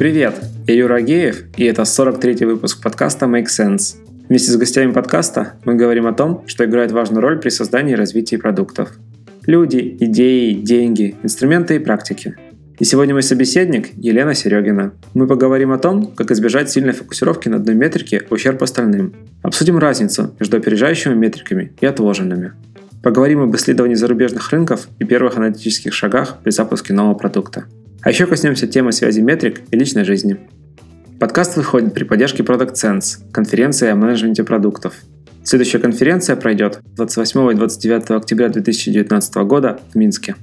Привет, я Юра Агеев, и это 43-й выпуск подкаста Make Sense. Вместе с гостями подкаста мы говорим о том, что играет важную роль при создании и развитии продуктов. Люди, идеи, деньги, инструменты и практики. И сегодня мой собеседник Елена Серегина. Мы поговорим о том, как избежать сильной фокусировки на одной метрике ущерб остальным. Обсудим разницу между опережающими метриками и отложенными. Поговорим об исследовании зарубежных рынков и первых аналитических шагах при запуске нового продукта. А еще коснемся темы связи метрик и личной жизни. Подкаст выходит при поддержке Product Sense, конференции о менеджменте продуктов. Следующая конференция пройдет 28 и 29 октября 2019 года в Минске.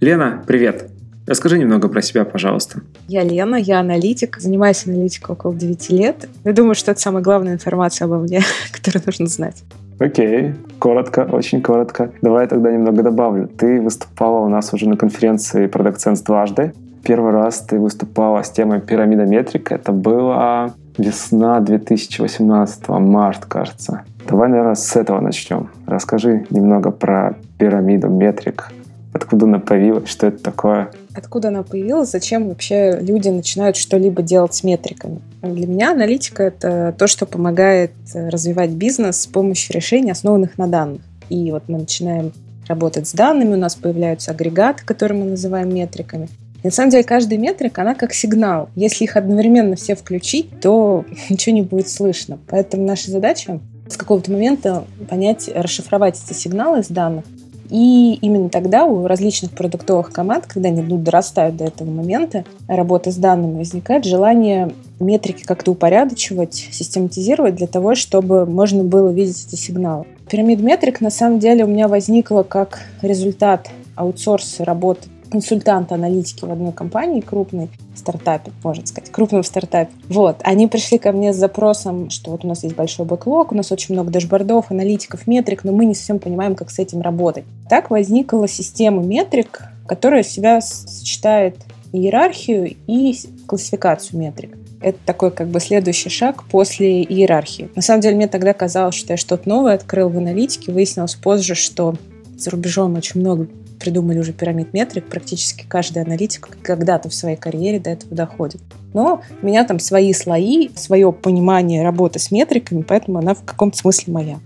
Лена, привет! Расскажи немного про себя, пожалуйста. Я Лена, я аналитик, занимаюсь аналитикой около 9 лет. Я думаю, что это самая главная информация обо мне, которую нужно знать. Окей, коротко, очень коротко. Давай я тогда немного добавлю. Ты выступала у нас уже на конференции Product Sense дважды. Первый раз ты выступала с темой пирамида метрик. Это было весна 2018, март, кажется. Давай, наверное, с этого начнем. Расскажи немного про пирамиду метрик. Откуда она появилась, что это такое? Откуда она появилась, зачем вообще люди начинают что-либо делать с метриками? Для меня аналитика — это то, что помогает развивать бизнес с помощью решений, основанных на данных. И вот мы начинаем работать с данными, у нас появляются агрегаты, которые мы называем метриками. И на самом деле каждая метрика, она как сигнал. Если их одновременно все включить, то ничего не будет слышно. Поэтому наша задача с какого-то момента понять, расшифровать эти сигналы из данных и именно тогда у различных продуктовых команд, когда они ну, дорастают до этого момента, работы с данными, возникает желание метрики как-то упорядочивать, систематизировать для того, чтобы можно было видеть эти сигналы. Пирамид метрик на самом деле у меня возникла как результат аутсорса работы консультанта аналитики в одной компании крупной стартапе, можно сказать, крупном стартапе. Вот, они пришли ко мне с запросом, что вот у нас есть большой бэклог, у нас очень много дашбордов, аналитиков, метрик, но мы не совсем понимаем, как с этим работать. Так возникла система метрик, которая себя сочетает иерархию и классификацию метрик. Это такой как бы следующий шаг после иерархии. На самом деле мне тогда казалось, что я что-то новое открыл в аналитике. Выяснилось позже, что за рубежом очень много придумали уже пирамид метрик, практически каждый аналитик когда-то в своей карьере до этого доходит. Но у меня там свои слои, свое понимание работы с метриками, поэтому она в каком-то смысле моя.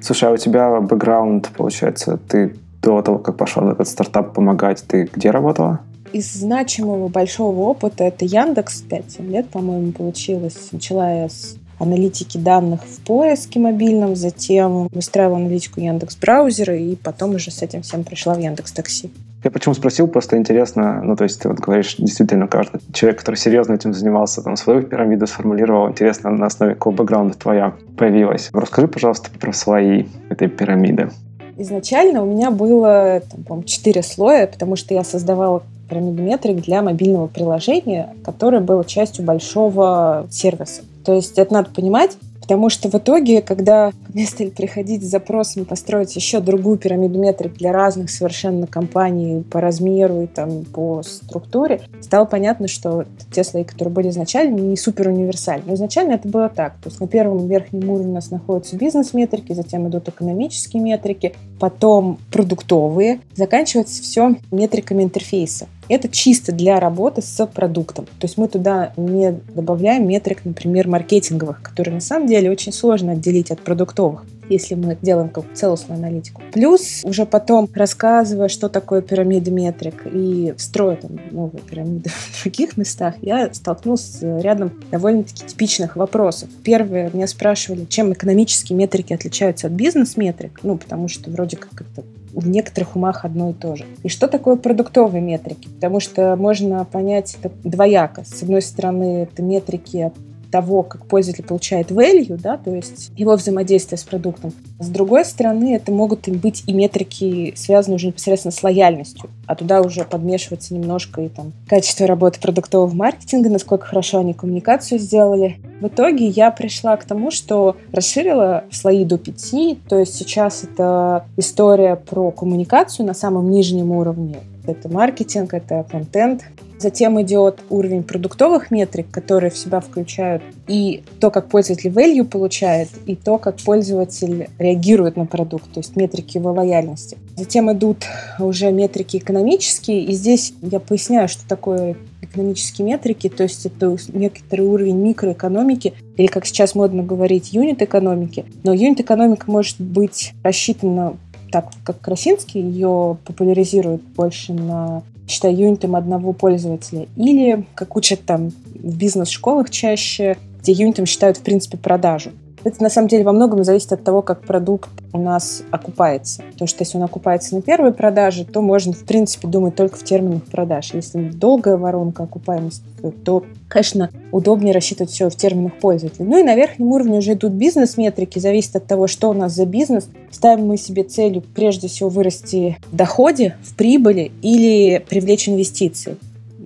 Слушай, а у тебя бэкграунд, получается, ты до того, как пошла в этот стартап помогать, ты где работала? Из значимого большого опыта это Яндекс 5 лет, по-моему, получилось. Начала я с аналитики данных в поиске мобильном, затем выстраивала аналитику Яндекс браузера и потом уже с этим всем пришла в Яндекс Такси. Я почему спросил, просто интересно, ну, то есть ты вот говоришь, действительно, каждый человек, который серьезно этим занимался, там, свою пирамиду сформулировал, интересно, на основе какого бэкграунда твоя появилась. Расскажи, пожалуйста, про свои этой пирамиды. Изначально у меня было, там, по четыре слоя, потому что я создавала пирамиду метрик для мобильного приложения, которое было частью большого сервиса. То есть это надо понимать, Потому что в итоге, когда мне стали приходить с запросами построить еще другую пирамиду метрик для разных совершенно компаний по размеру и там, по структуре, стало понятно, что те слои, которые были изначально, не супер универсальны. Но изначально это было так. То есть на первом верхнем уровне у нас находятся бизнес-метрики, затем идут экономические метрики, потом продуктовые. Заканчивается все метриками интерфейса. Это чисто для работы с продуктом. То есть мы туда не добавляем метрик, например, маркетинговых, которые на самом деле очень сложно отделить от продуктовых если мы делаем как целостную аналитику. Плюс уже потом, рассказывая, что такое пирамида метрик и строя там новые пирамиды в других местах, я столкнулась с рядом довольно-таки типичных вопросов. Первое, меня спрашивали, чем экономические метрики отличаются от бизнес-метрик, ну, потому что вроде как это в некоторых умах одно и то же. И что такое продуктовые метрики? Потому что можно понять это двояко. С одной стороны, это метрики того, как пользователь получает value, да, то есть его взаимодействие с продуктом. С другой стороны, это могут быть и метрики, связанные уже непосредственно с лояльностью, а туда уже подмешивается немножко и там качество работы продуктового маркетинга, насколько хорошо они коммуникацию сделали. В итоге я пришла к тому, что расширила слои до пяти, то есть сейчас это история про коммуникацию на самом нижнем уровне. Это маркетинг, это контент, Затем идет уровень продуктовых метрик, которые в себя включают и то, как пользователь value получает, и то, как пользователь реагирует на продукт, то есть метрики его лояльности. Затем идут уже метрики экономические, и здесь я поясняю, что такое экономические метрики, то есть это некоторый уровень микроэкономики, или, как сейчас модно говорить, юнит-экономики. Но юнит-экономика может быть рассчитана так, как Красинский ее популяризирует больше на считай, юнитом одного пользователя. Или, как учат там в бизнес-школах чаще, где юнитом считают, в принципе, продажу. Это на самом деле во многом зависит от того, как продукт у нас окупается. Потому что если он окупается на первой продаже, то можно, в принципе, думать только в терминах продаж. Если долгая воронка окупаемости, то, конечно, удобнее рассчитывать все в терминах пользователя. Ну и на верхнем уровне уже идут бизнес-метрики. Зависит от того, что у нас за бизнес. Ставим мы себе целью прежде всего вырасти в доходе, в прибыли или привлечь инвестиции.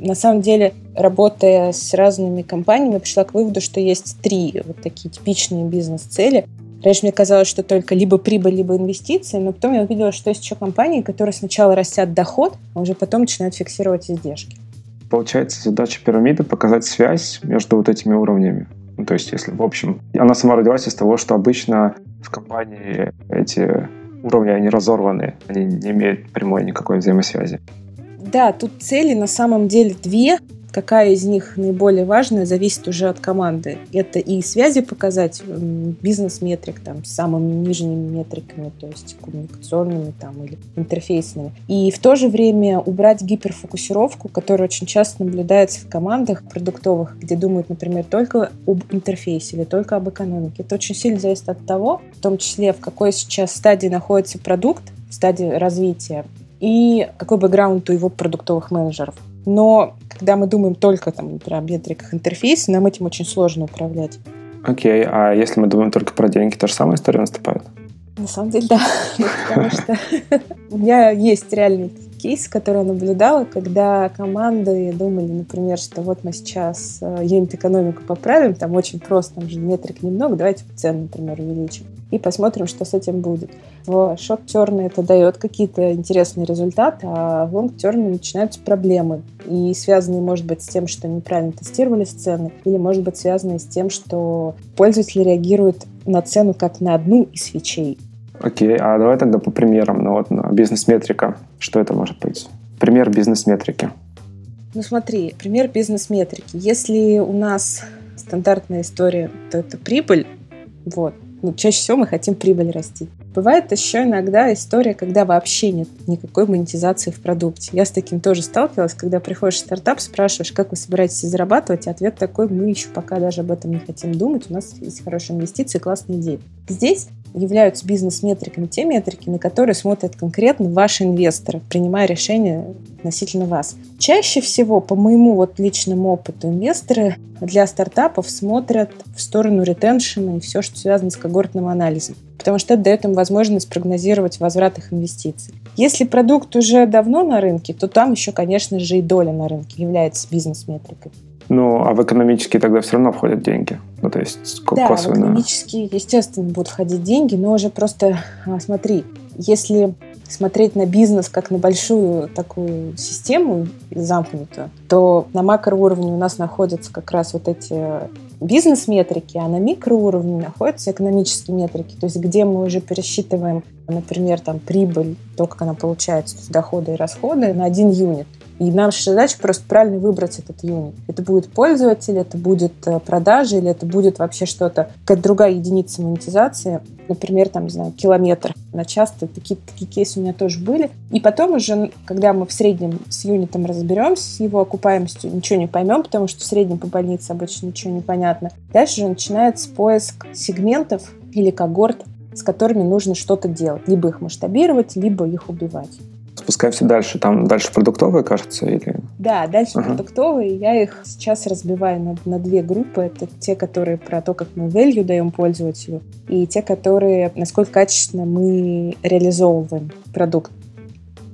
На самом деле, работая с разными компаниями, пришла к выводу, что есть три вот такие типичные бизнес-цели. Раньше мне казалось, что только либо прибыль, либо инвестиции, но потом я увидела, что есть еще компании, которые сначала растят доход, а уже потом начинают фиксировать издержки. Получается, задача пирамиды — показать связь между вот этими уровнями. Ну, то есть, если, в общем, она сама родилась из того, что обычно в компании эти уровни, они разорваны, они не имеют прямой никакой взаимосвязи. Да, тут цели на самом деле две. Какая из них наиболее важная, зависит уже от команды. Это и связи показать, бизнес-метрик там, с самыми нижними метриками, то есть коммуникационными там, или интерфейсными. И в то же время убрать гиперфокусировку, которая очень часто наблюдается в командах продуктовых, где думают, например, только об интерфейсе или только об экономике. Это очень сильно зависит от того, в том числе, в какой сейчас стадии находится продукт, стадии развития, и какой бэкграунд у его продуктовых менеджеров. Но когда мы думаем только там, про метриках интерфейса, нам этим очень сложно управлять. Окей, okay, а если мы думаем только про деньги, та же самая история наступает? На самом деле, да. Потому что у меня есть реальный кейс, который я наблюдала, когда команды думали, например, что вот мы сейчас э, юнит-экономику поправим, там очень просто, там же метрик немного, давайте цену, например, увеличим и посмотрим, что с этим будет. В шорт-терме это дает какие-то интересные результаты, а в лонг-терме начинаются проблемы. И связанные, может быть, с тем, что неправильно тестировали сцены, или, может быть, связанные с тем, что пользователь реагирует на цену как на одну из свечей. Окей, а давай тогда по примерам. Ну вот бизнес-метрика, что это может быть? Пример бизнес-метрики. Ну смотри, пример бизнес-метрики. Если у нас стандартная история, то это прибыль, вот, ну, чаще всего мы хотим прибыль расти. Бывает еще иногда история, когда вообще нет никакой монетизации в продукте. Я с таким тоже сталкивалась, когда приходишь в стартап, спрашиваешь, как вы собираетесь зарабатывать, и ответ такой, мы еще пока даже об этом не хотим думать, у нас есть хорошие инвестиции, классные идеи. Здесь являются бизнес-метриками те метрики, на которые смотрят конкретно ваши инвесторы, принимая решения относительно вас. Чаще всего, по моему вот личному опыту, инвесторы для стартапов смотрят в сторону ретеншена и все, что связано с когортным анализом, потому что это дает им возможность прогнозировать возврат их инвестиций. Если продукт уже давно на рынке, то там еще, конечно же, и доля на рынке является бизнес-метрикой. Ну, а в экономические тогда все равно входят деньги. Ну, то есть да, косвенно. в экономические, естественно, будут входить деньги, но уже просто а, смотри, если смотреть на бизнес как на большую такую систему замкнутую, то на макроуровне у нас находятся как раз вот эти бизнес-метрики, а на микроуровне находятся экономические метрики, то есть где мы уже пересчитываем, например, там прибыль, то, как она получается, доходы и расходы на один юнит. И наша задача просто правильно выбрать этот юнит. Это будет пользователь, это будет э, продажа или это будет вообще что-то, какая-то другая единица монетизации. Например, там, не знаю, километр на час. Такие, такие кейсы у меня тоже были. И потом уже, когда мы в среднем с юнитом разберемся, с его окупаемостью, ничего не поймем, потому что в среднем по больнице обычно ничего не понятно. Дальше уже начинается поиск сегментов или когорт, с которыми нужно что-то делать. Либо их масштабировать, либо их убивать спускаемся дальше. Там дальше продуктовые, кажется, или... Да, дальше ага. продуктовые. Я их сейчас разбиваю на, на две группы. Это те, которые про то, как мы value даем пользователю, и те, которые, насколько качественно мы реализовываем продукт.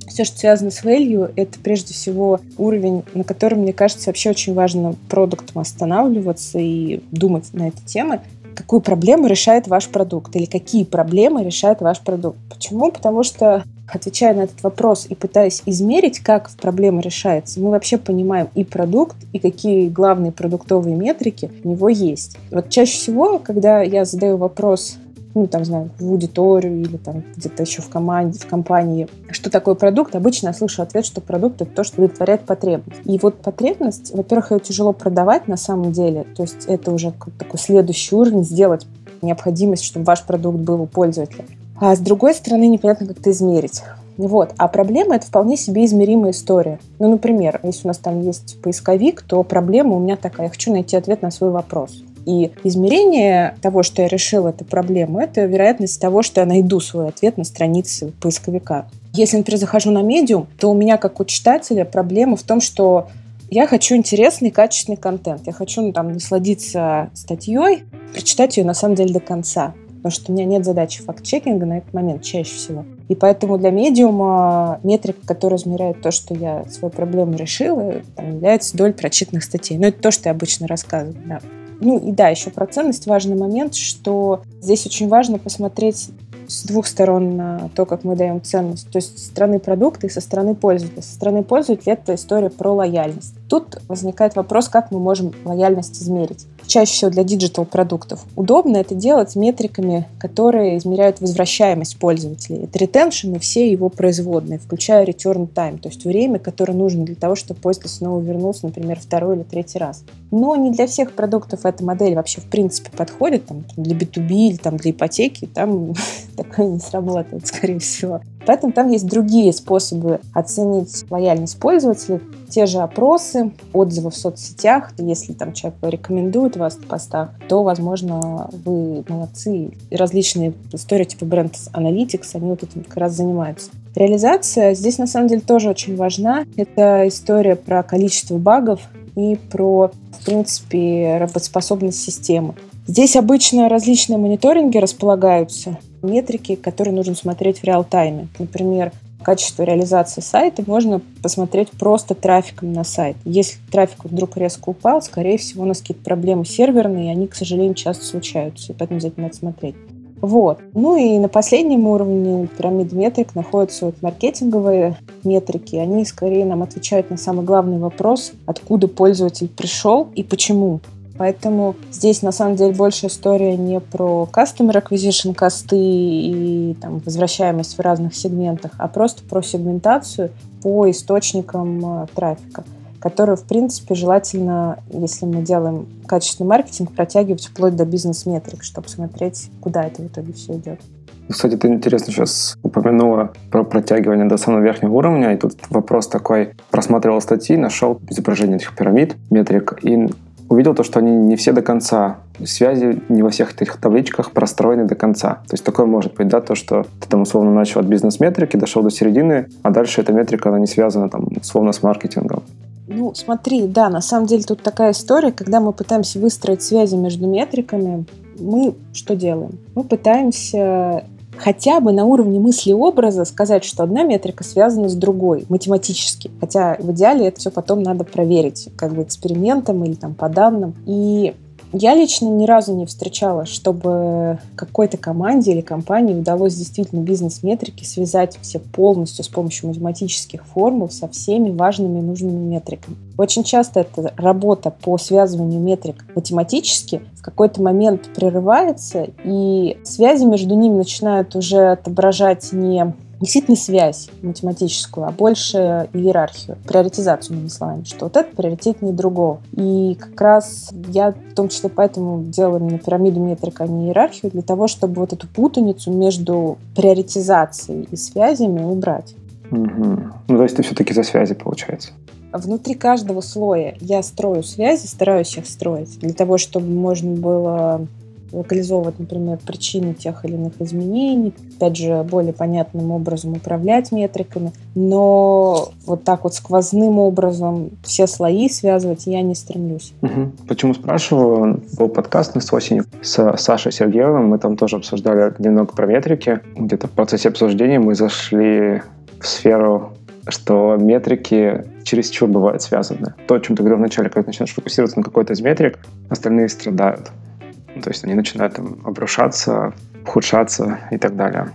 Все, что связано с value, это прежде всего уровень, на котором, мне кажется, вообще очень важно продуктом останавливаться и думать на эти темы. какую проблему решает ваш продукт или какие проблемы решает ваш продукт. Почему? Потому что отвечая на этот вопрос и пытаясь измерить, как проблема решается, мы вообще понимаем и продукт, и какие главные продуктовые метрики у него есть. Вот чаще всего, когда я задаю вопрос ну, там, знаю, в аудиторию или там где-то еще в команде, в компании, что такое продукт, обычно я слышу ответ, что продукт — это то, что удовлетворяет потребность. И вот потребность, во-первых, ее тяжело продавать на самом деле, то есть это уже такой следующий уровень, сделать необходимость, чтобы ваш продукт был у пользователя. А с другой стороны, непонятно, как это измерить. Вот. А проблема — это вполне себе измеримая история. Ну, например, если у нас там есть поисковик, то проблема у меня такая. Я хочу найти ответ на свой вопрос. И измерение того, что я решила эту проблему, это вероятность того, что я найду свой ответ на странице поисковика. Если, например, захожу на медиум, то у меня, как у читателя, проблема в том, что я хочу интересный, качественный контент. Я хочу ну, там насладиться статьей, прочитать ее на самом деле до конца. Потому что у меня нет задачи факт-чекинга на этот момент чаще всего. И поэтому для медиума метрика, которая измеряет то, что я свою проблему решила, там, является доль прочитанных статей. Но ну, это то, что я обычно рассказываю. Да. Ну и да, еще про ценность важный момент, что здесь очень важно посмотреть с двух сторон на то, как мы даем ценность. То есть со стороны продукта и со стороны пользователя. Со стороны пользователя это история про лояльность. Тут возникает вопрос, как мы можем лояльность измерить. Чаще всего для digital продуктов. Удобно это делать метриками, которые измеряют возвращаемость пользователей. Это retention и все его производные, включая return time, то есть время, которое нужно для того, чтобы пользователь снова вернулся, например, второй или третий раз. Но не для всех продуктов эта модель вообще в принципе подходит. Там, для B2B или там, для ипотеки там такое не сработает, скорее всего. Поэтому там есть другие способы оценить лояльность пользователя, те же опросы, отзывы в соцсетях. Если там человек рекомендует вас в постах, то, возможно, вы молодцы. И различные истории типа бренд Analytics, они вот этим как раз занимаются. Реализация здесь на самом деле тоже очень важна. Это история про количество багов и про, в принципе, работоспособность системы. Здесь обычно различные мониторинги располагаются, метрики, которые нужно смотреть в реал-тайме. Например, качество реализации сайта можно посмотреть просто трафиком на сайт. Если трафик вдруг резко упал, скорее всего, у нас какие-то проблемы серверные, и они, к сожалению, часто случаются, и поэтому за этим надо смотреть. Вот. Ну и на последнем уровне пирамиды метрик находятся вот маркетинговые метрики. Они скорее нам отвечают на самый главный вопрос, откуда пользователь пришел и почему. Поэтому здесь на самом деле больше история не про customer acquisition косты и там, возвращаемость в разных сегментах, а просто про сегментацию по источникам э, трафика которую, в принципе, желательно, если мы делаем качественный маркетинг, протягивать вплоть до бизнес-метрик, чтобы смотреть, куда это в итоге все идет. Кстати, ты интересно сейчас упомянула про протягивание до самого верхнего уровня, и тут вопрос такой, просматривал статьи, нашел изображение этих пирамид, метрик, и увидел то, что они не все до конца. Связи не во всех этих табличках простроены до конца. То есть такое может быть, да, то, что ты там условно начал от бизнес-метрики, дошел до середины, а дальше эта метрика, она не связана там условно с маркетингом. Ну, смотри, да, на самом деле тут такая история, когда мы пытаемся выстроить связи между метриками, мы что делаем? Мы пытаемся хотя бы на уровне мысли образа сказать, что одна метрика связана с другой математически. Хотя в идеале это все потом надо проверить как бы экспериментом или там по данным. И я лично ни разу не встречала, чтобы какой-то команде или компании удалось действительно бизнес-метрики связать все полностью с помощью математических формул со всеми важными и нужными метриками. Очень часто эта работа по связыванию метрик математически в какой-то момент прерывается, и связи между ними начинают уже отображать не действительно связь математическую, а больше иерархию, приоритизацию, иными словами, что вот это приоритетнее другого. И как раз я в том числе поэтому делала именно пирамиду метрик, а не иерархию, для того, чтобы вот эту путаницу между приоритизацией и связями убрать. Угу. Ну, то есть ты все-таки за связи, получается? Внутри каждого слоя я строю связи, стараюсь их строить, для того, чтобы можно было локализовывать, например, причины тех или иных изменений, опять же, более понятным образом управлять метриками, но вот так вот сквозным образом все слои связывать я не стремлюсь. Угу. Почему спрашиваю? Был подкаст на осенью с Сашей Сергеевым, мы там тоже обсуждали немного про метрики. Где-то в процессе обсуждения мы зашли в сферу что метрики чересчур бывают связаны. То, о чем ты говорил вначале, когда начинаешь фокусироваться на какой-то из метрик, остальные страдают То есть они начинают там обрушаться, ухудшаться и так далее.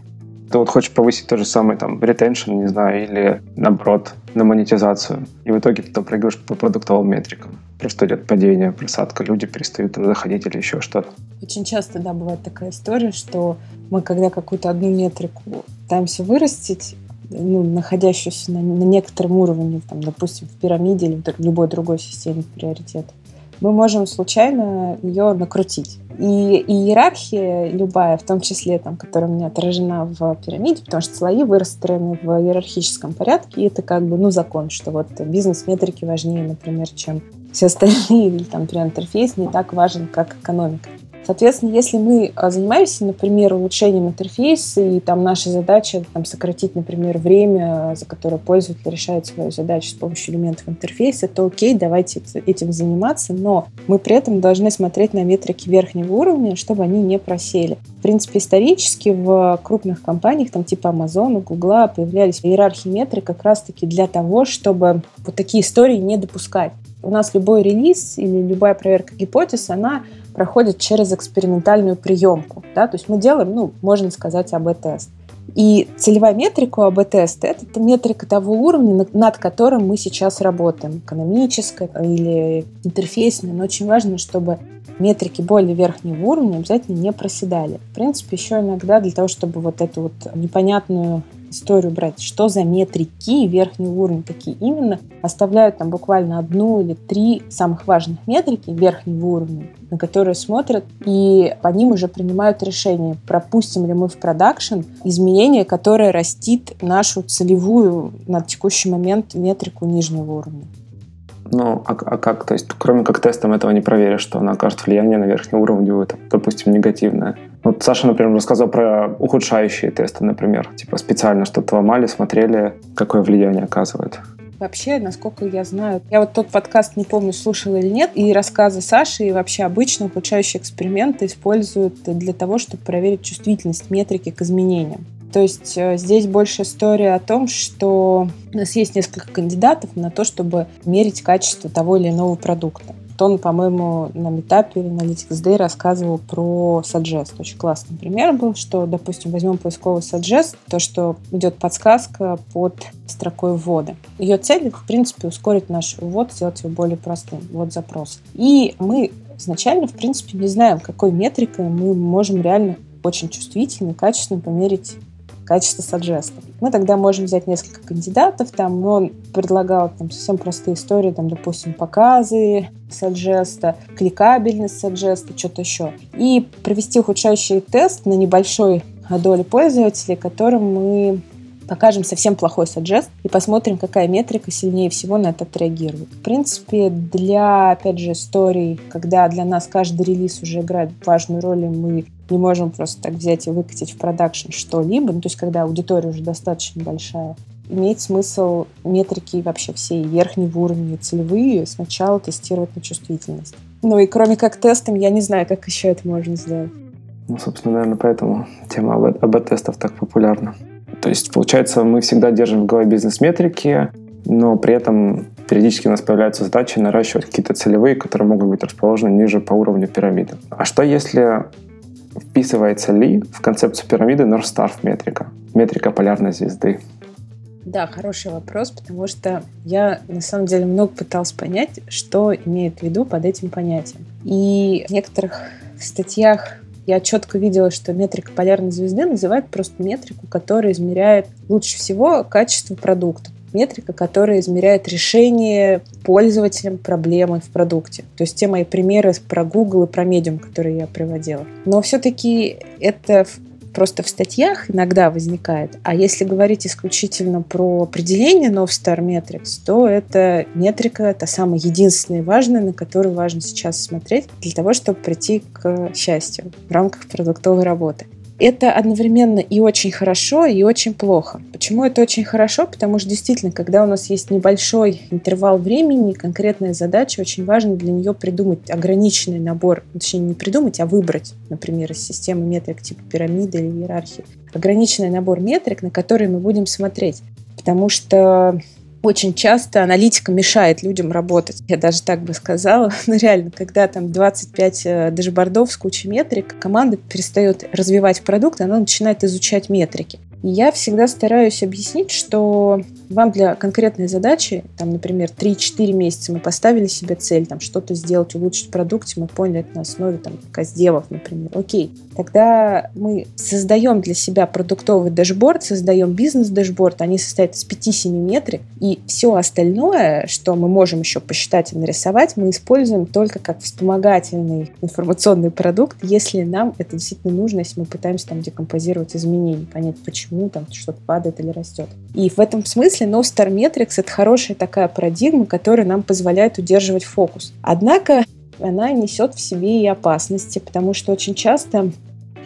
Ты вот хочешь повысить то же самое там ретеншн, не знаю, или наоборот, на монетизацию. И в итоге ты там прыгаешь по продуктовым метрикам. Просто идет падение, просадка, люди перестают заходить или еще что-то. Очень часто, да, бывает такая история, что мы, когда какую-то одну метрику пытаемся вырастить, ну, находящуюся на, на некотором уровне, там, допустим, в пирамиде или в любой другой системе приоритетов, мы можем случайно ее накрутить. И, и иерархия любая, в том числе, там, которая у меня отражена в пирамиде, потому что слои выстроены в иерархическом порядке, и это как бы, ну, закон, что вот бизнес-метрики важнее, например, чем все остальные, или там, например, интерфейс не так важен, как экономика. Соответственно, если мы а, занимаемся, например, улучшением интерфейса, и там наша задача там, сократить, например, время, за которое пользователь решает свою задачу с помощью элементов интерфейса, то окей, давайте этим заниматься, но мы при этом должны смотреть на метрики верхнего уровня, чтобы они не просели. В принципе, исторически в крупных компаниях, там типа Amazon, Google, появлялись иерархии метрик как раз-таки для того, чтобы вот такие истории не допускать. У нас любой релиз или любая проверка гипотез, она проходит через экспериментальную приемку. Да? То есть мы делаем, ну, можно сказать, АБ-тест. И целевая метрика АБ-теста – это метрика того уровня, над которым мы сейчас работаем. Экономическая или интерфейсная. Но очень важно, чтобы метрики более верхнего уровня обязательно не проседали. В принципе, еще иногда для того, чтобы вот эту вот непонятную историю брать, что за метрики верхний уровень такие именно, оставляют там буквально одну или три самых важных метрики верхнего уровня, на которые смотрят, и по ним уже принимают решение, пропустим ли мы в продакшн изменения, которое растит нашу целевую на текущий момент метрику нижнего уровня. Ну, а, а как? То есть, кроме как тестом этого не проверишь, что она окажет влияние на верхний уровень, это, допустим, негативное. Вот Саша, например, рассказал про ухудшающие тесты, например. Типа специально что-то ломали, смотрели, какое влияние оказывает. Вообще, насколько я знаю, я вот тот подкаст не помню, слушала или нет, и рассказы Саши, и вообще обычно ухудшающие эксперименты используют для того, чтобы проверить чувствительность метрики к изменениям. То есть э, здесь больше история о том, что у нас есть несколько кандидатов на то, чтобы мерить качество того или иного продукта. Он, по-моему, на метапе Analytics Day рассказывал про Suggest. Очень классный пример был, что, допустим, возьмем поисковый Suggest, то, что идет подсказка под строкой ввода. Ее цель, в принципе, ускорить наш ввод, сделать его более простым, ввод запрос. И мы изначально, в принципе, не знаем, какой метрикой мы можем реально очень чувствительно, качественно померить качество саджеста. Мы тогда можем взять несколько кандидатов, там, но он предлагал там совсем простые истории, там, допустим, показы саджеста, кликабельность саджеста, что-то еще. И провести ухудшающий тест на небольшой доле пользователей, которым мы покажем совсем плохой саджест и посмотрим, какая метрика сильнее всего на это отреагирует. В принципе, для, опять же, историй, когда для нас каждый релиз уже играет важную роль, и мы не можем просто так взять и выкатить в продакшн что-либо, ну, то есть когда аудитория уже достаточно большая, имеет смысл метрики вообще все верхнего уровня целевые сначала тестировать на чувствительность. Ну и кроме как тестом, я не знаю, как еще это можно сделать. Ну, собственно, наверное, поэтому тема АБ-тестов так популярна. То есть, получается, мы всегда держим в голове бизнес-метрики, но при этом периодически у нас появляются задачи наращивать какие-то целевые, которые могут быть расположены ниже по уровню пирамиды. А что если вписывается ли в концепцию пирамиды North Star метрика, метрика полярной звезды? Да, хороший вопрос, потому что я на самом деле много пыталась понять, что имеет в виду под этим понятием. И в некоторых статьях я четко видела, что метрика полярной звезды называет просто метрику, которая измеряет лучше всего качество продукта метрика, которая измеряет решение пользователям проблемы в продукте. То есть те мои примеры про Google и про Medium, которые я приводила. Но все-таки это просто в статьях иногда возникает. А если говорить исключительно про определение North Star Metrics, то это метрика, это самое единственное важное, на которую важно сейчас смотреть для того, чтобы прийти к счастью в рамках продуктовой работы это одновременно и очень хорошо, и очень плохо. Почему это очень хорошо? Потому что действительно, когда у нас есть небольшой интервал времени, конкретная задача, очень важно для нее придумать ограниченный набор, точнее не придумать, а выбрать, например, из системы метрик типа пирамиды или иерархии, ограниченный набор метрик, на которые мы будем смотреть. Потому что очень часто аналитика мешает людям работать. Я даже так бы сказала. Но ну, реально, когда там 25 э, дашбордов с кучей метрик, команда перестает развивать продукт, она начинает изучать метрики. И я всегда стараюсь объяснить, что вам для конкретной задачи, там, например, 3-4 месяца мы поставили себе цель, там, что-то сделать, улучшить продукт, мы поняли это на основе, там, кастдевов, например. Окей, тогда мы создаем для себя продуктовый дашборд, создаем бизнес-дашборд, они состоят из 5-7 метрик, и все остальное, что мы можем еще посчитать и нарисовать, мы используем только как вспомогательный информационный продукт, если нам это действительно нужно, если мы пытаемся там декомпозировать изменения, понять, почему там что-то падает или растет. И в этом смысле No Star Metrics — это хорошая такая парадигма, которая нам позволяет удерживать фокус. Однако она несет в себе и опасности, потому что очень часто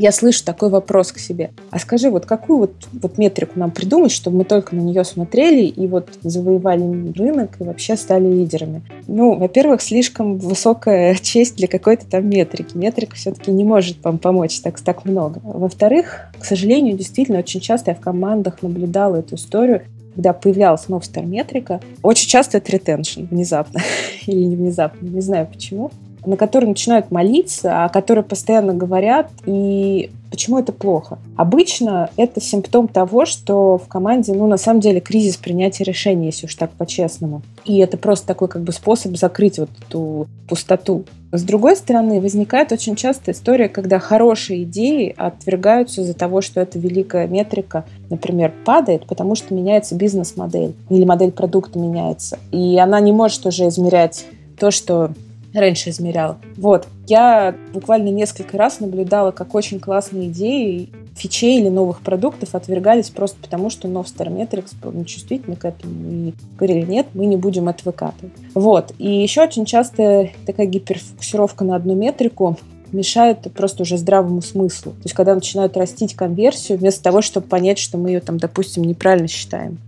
я слышу такой вопрос к себе. А скажи, вот какую вот, вот метрику нам придумать, чтобы мы только на нее смотрели и вот завоевали рынок и вообще стали лидерами? Ну, во-первых, слишком высокая честь для какой-то там метрики. Метрика все-таки не может вам помочь так, так много. Во-вторых, к сожалению, действительно, очень часто я в командах наблюдала эту историю, когда появлялась новая метрика, очень часто это ретеншн внезапно или не внезапно, не знаю почему на которые начинают молиться, о которых постоянно говорят, и почему это плохо? Обычно это симптом того, что в команде, ну, на самом деле, кризис принятия решений, если уж так по-честному. И это просто такой как бы способ закрыть вот эту пустоту. С другой стороны, возникает очень часто история, когда хорошие идеи отвергаются из-за того, что эта великая метрика, например, падает, потому что меняется бизнес-модель или модель продукта меняется. И она не может уже измерять то, что раньше измеряла. Вот. Я буквально несколько раз наблюдала, как очень классные идеи фичей или новых продуктов отвергались просто потому, что Novstar Metrics был нечувствительны к этому и говорили, нет, мы не будем это выкатывать. Вот. И еще очень часто такая гиперфокусировка на одну метрику мешает просто уже здравому смыслу. То есть, когда начинают растить конверсию, вместо того, чтобы понять, что мы ее там, допустим, неправильно считаем.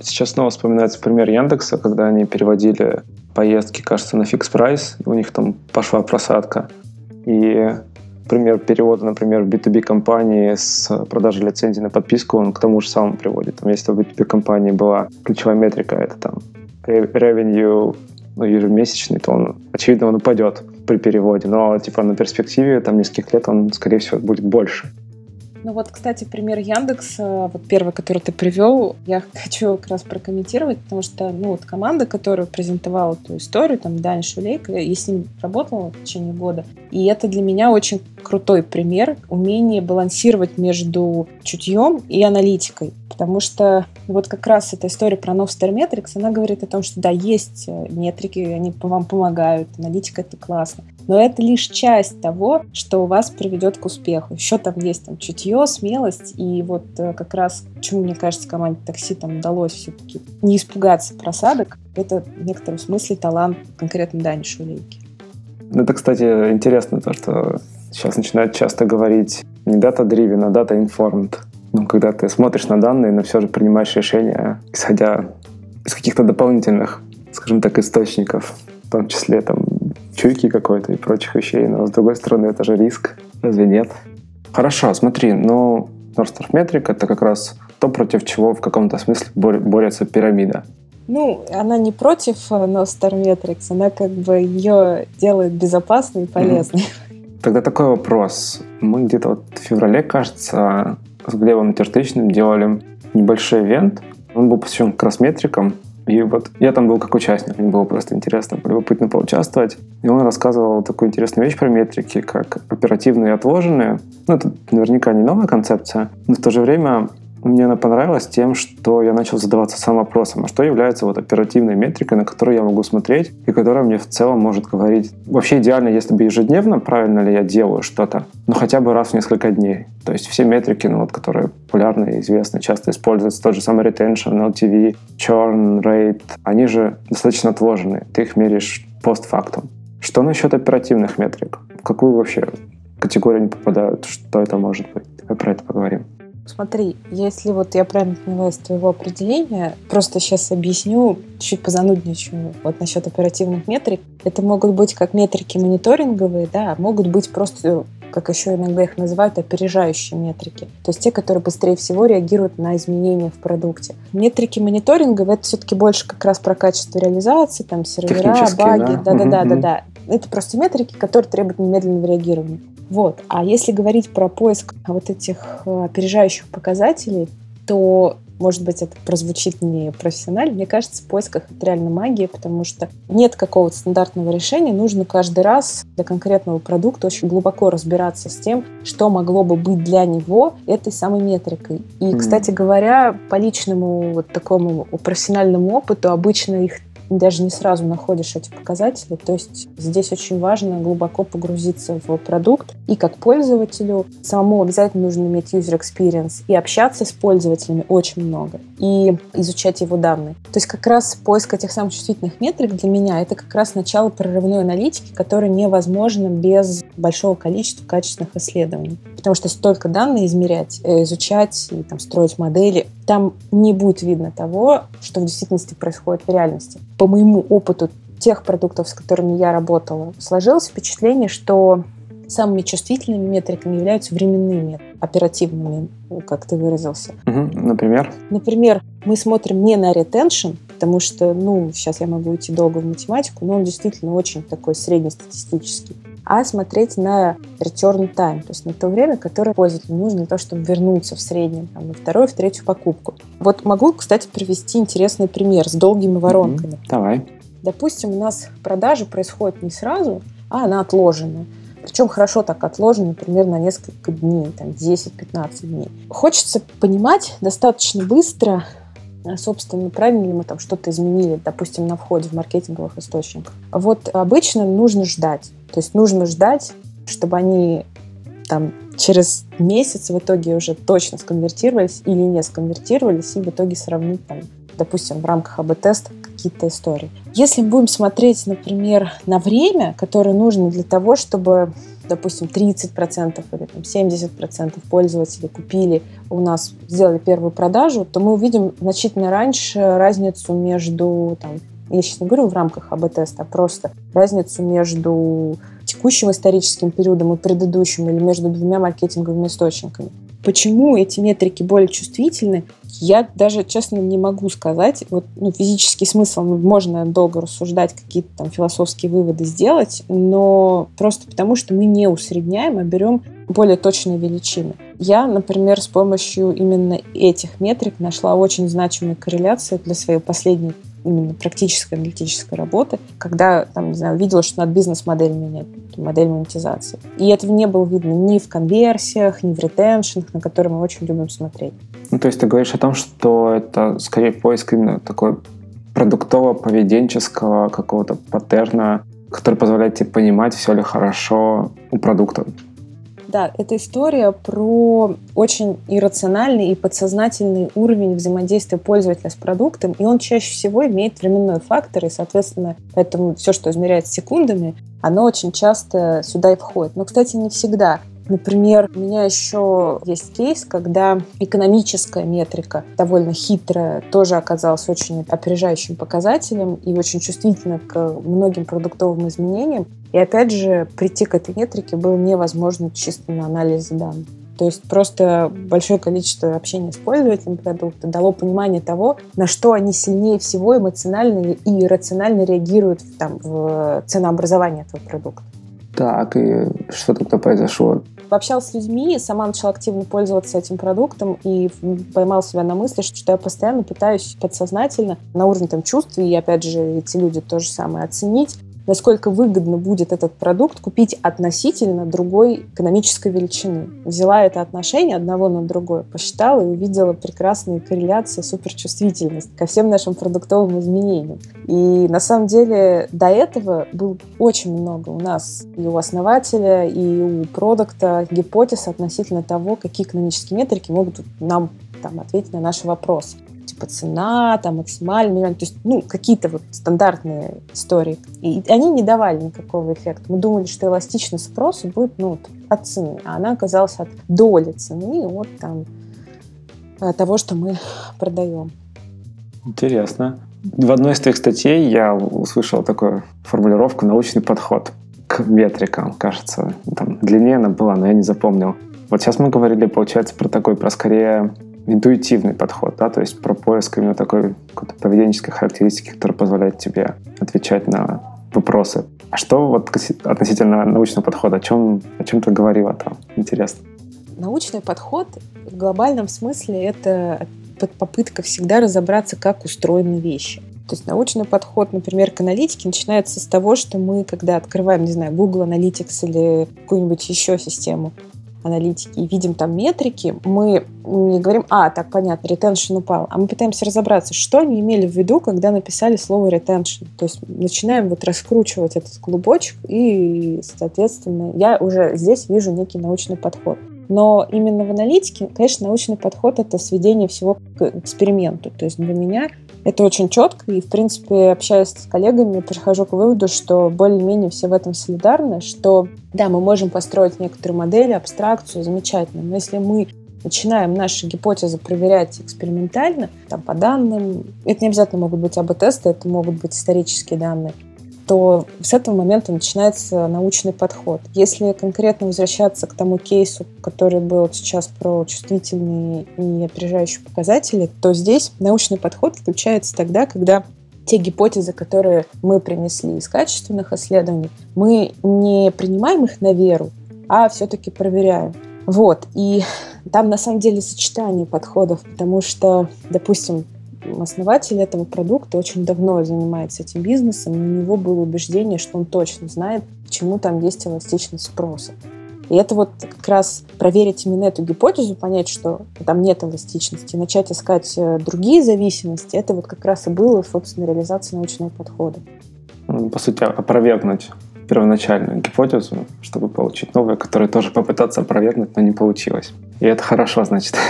Сейчас снова вспоминается пример Яндекса, когда они переводили поездки, кажется, на фикс прайс, у них там пошла просадка. И пример перевода, например, в B2B компании с продажи лицензии на подписку, он к тому же самому приводит. Там, если в B2B компании была ключевая метрика, это там revenue ну, ежемесячный, то он, очевидно, он упадет при переводе. Но типа на перспективе там нескольких лет он, скорее всего, будет больше. Ну вот, кстати, пример Яндекса, вот первый, который ты привел, я хочу как раз прокомментировать, потому что, ну вот команда, которая презентовала эту историю, там, Даня Шулейко, я с ним работала в течение года, и это для меня очень крутой пример умения балансировать между чутьем и аналитикой. Потому что вот как раз эта история про Novstar Metrics, она говорит о том, что да, есть э, метрики, они вам помогают, аналитика это классно. Но это лишь часть того, что у вас приведет к успеху. Еще там есть там чутье, смелость, и вот э, как раз, почему, мне кажется, команде такси там удалось все-таки не испугаться просадок, это в некотором смысле талант конкретно Дани Шулейки. Ну, это, кстати, интересно, то, что сейчас начинают часто говорить не data-driven, а data-informed. Ну, когда ты смотришь на данные, но все же принимаешь решения, исходя из каких-то дополнительных, скажем так, источников, в том числе там чуйки какой-то и прочих вещей, но с другой стороны это же риск, разве нет? Хорошо, смотри, ну, North Metric это как раз то, против чего в каком-то смысле борется пирамида. Ну, она не против э, North Star Metrics, она как бы ее делает безопасной и полезной. Тогда такой вопрос. Мы где-то вот в феврале, кажется, с Глебом Тертычным делали небольшой ивент. Он был посвящен как раз метрикам. И вот я там был как участник, мне было просто интересно, любопытно поучаствовать. И он рассказывал такую интересную вещь про метрики, как оперативные и отложенные. Ну, это наверняка не новая концепция, но в то же время мне она понравилась тем, что я начал задаваться сам вопросом, а что является вот оперативной метрикой, на которую я могу смотреть и которая мне в целом может говорить, вообще идеально, если бы ежедневно, правильно ли я делаю что-то, но хотя бы раз в несколько дней. То есть все метрики, ну, вот, которые популярны и известны, часто используются, тот же самый retention, LTV, churn rate, они же достаточно отложены. Ты их меряешь постфактум. Что насчет оперативных метрик? В какую вообще категорию они попадают? Что это может быть? Давай про это поговорим. Смотри, если вот я правильно поняла из твоего определения, просто сейчас объясню, чуть позанудничаю, вот насчет оперативных метрик. Это могут быть как метрики мониторинговые, да, а могут быть просто как еще иногда их называют, опережающие метрики. То есть те, которые быстрее всего реагируют на изменения в продукте. Метрики мониторинга это все-таки больше как раз про качество реализации, там сервера, баги. Да-да-да-да-да. Это просто метрики, которые требуют немедленного реагирования. Вот. А если говорить про поиск вот этих э, опережающих показателей, то может быть, это прозвучит не профессионально. Мне кажется, в поисках это реально магия, потому что нет какого-то стандартного решения. Нужно каждый раз для конкретного продукта очень глубоко разбираться с тем, что могло бы быть для него этой самой метрикой. И, mm-hmm. кстати говоря, по личному вот такому профессиональному опыту обычно их даже не сразу находишь эти показатели. То есть здесь очень важно глубоко погрузиться в продукт. И как пользователю самому обязательно нужно иметь user experience и общаться с пользователями очень много. И изучать его данные. То есть как раз поиск этих самых чувствительных метрик для меня это как раз начало прорывной аналитики, которая невозможна без большого количества качественных исследований. Потому что столько данных измерять, э, изучать и там, строить модели, там не будет видно того, что в действительности происходит в реальности. По моему опыту тех продуктов, с которыми я работала, сложилось впечатление, что самыми чувствительными метриками являются временными, оперативными, как ты выразился. Угу, например? Например, мы смотрим не на retention, потому что, ну, сейчас я могу уйти долго в математику, но он действительно очень такой среднестатистический а смотреть на return time, то есть на то время, которое пользователю нужно для того, чтобы вернуться в среднем там, на вторую, в третью покупку. Вот могу, кстати, привести интересный пример с долгими воронками. Mm-hmm. Давай. Допустим, у нас продажа происходит не сразу, а она отложена. Причем хорошо так отложена, например, на несколько дней, там 10-15 дней. Хочется понимать достаточно быстро, собственно, правильно ли мы там что-то изменили, допустим, на входе в маркетинговых источниках. Вот обычно нужно ждать. То есть нужно ждать, чтобы они там через месяц в итоге уже точно сконвертировались или не сконвертировались, и в итоге сравнить там, допустим, в рамках АБ-теста какие-то истории. Если будем смотреть, например, на время, которое нужно для того, чтобы допустим, 30% или там, 70% пользователей купили у нас, сделали первую продажу, то мы увидим значительно раньше разницу между, там, я сейчас не говорю в рамках АБ-теста, а просто разницу между текущим историческим периодом и предыдущим или между двумя маркетинговыми источниками. Почему эти метрики более чувствительны? Я даже, честно, не могу сказать. Вот, ну, физический смысл можно долго рассуждать, какие-то там философские выводы сделать, но просто потому, что мы не усредняем, а берем более точные величины. Я, например, с помощью именно этих метрик нашла очень значимые корреляции для своей последней именно практической аналитической работы, когда, там, не знаю, увидела, что надо бизнес-модель менять, модель монетизации. И этого не было видно ни в конверсиях, ни в ретеншенах, на которые мы очень любим смотреть. Ну, то есть ты говоришь о том, что это скорее поиск именно такой продуктово-поведенческого какого-то паттерна, который позволяет тебе понимать, все ли хорошо у продукта. Да, это история про очень иррациональный и подсознательный уровень взаимодействия пользователя с продуктом, и он чаще всего имеет временной фактор, и, соответственно, поэтому все, что измеряется секундами, оно очень часто сюда и входит. Но, кстати, не всегда. Например, у меня еще есть кейс, когда экономическая метрика довольно хитрая тоже оказалась очень опережающим показателем и очень чувствительна к многим продуктовым изменениям. И опять же, прийти к этой метрике было невозможно чисто на анализе данных. То есть просто большое количество общения с пользователем продукта дало понимание того, на что они сильнее всего эмоционально и рационально реагируют там, в ценообразовании этого продукта. Так, и что тогда произошло? Пообщалась с людьми, сама начала активно пользоваться этим продуктом и поймал себя на мысли, что я постоянно пытаюсь подсознательно на уровне там, чувств, и опять же эти люди то же самое оценить, насколько выгодно будет этот продукт купить относительно другой экономической величины. Взяла это отношение одного на другое, посчитала и увидела прекрасные корреляции, суперчувствительность ко всем нашим продуктовым изменениям. И на самом деле до этого было очень много у нас и у основателя, и у продукта гипотез относительно того, какие экономические метрики могут нам там, ответить на наши вопросы типа цена, там максимальный, то есть, ну, какие-то вот стандартные истории. И они не давали никакого эффекта. Мы думали, что эластичность спроса будет, ну, от цены, а она оказалась от доли цены, от там того, что мы продаем. Интересно. В одной из твоих статей я услышал такую формулировку «научный подход». к метрикам, кажется. Там длиннее она была, но я не запомнил. Вот сейчас мы говорили, получается, про такой, про скорее интуитивный подход, да, то есть про поиск именно такой какой-то поведенческой характеристики, которая позволяет тебе отвечать на вопросы. А что вот относительно научного подхода? О чем, о чем ты говорила там? Интересно. Научный подход в глобальном смысле это попытка всегда разобраться, как устроены вещи. То есть научный подход, например, к аналитике начинается с того, что мы, когда открываем, не знаю, Google Analytics или какую-нибудь еще систему, аналитики и видим там метрики, мы не говорим, а, так понятно, ретеншн упал, а мы пытаемся разобраться, что они имели в виду, когда написали слово ретеншн. То есть начинаем вот раскручивать этот клубочек, и, соответственно, я уже здесь вижу некий научный подход. Но именно в аналитике, конечно, научный подход — это сведение всего к эксперименту. То есть для меня это очень четко, и, в принципе, общаясь с коллегами, прихожу к выводу, что более-менее все в этом солидарны, что, да, мы можем построить некоторые модели, абстракцию, замечательно, но если мы начинаем наши гипотезы проверять экспериментально, там, по данным, это не обязательно могут быть АБ-тесты, это могут быть исторические данные, то с этого момента начинается научный подход. Если конкретно возвращаться к тому кейсу, который был сейчас про чувствительные и опережающие показатели, то здесь научный подход включается тогда, когда те гипотезы, которые мы принесли из качественных исследований, мы не принимаем их на веру, а все-таки проверяем. Вот. И там на самом деле сочетание подходов, потому что, допустим, основатель этого продукта очень давно занимается этим бизнесом, и у него было убеждение, что он точно знает, почему там есть эластичность спроса. И это вот как раз проверить именно эту гипотезу, понять, что там нет эластичности, начать искать э, другие зависимости, это вот как раз и было, собственно, реализация научного подхода. Ну, по сути, опровергнуть первоначальную гипотезу, чтобы получить новую, которую тоже попытаться опровергнуть, но не получилось. И это хорошо, значит.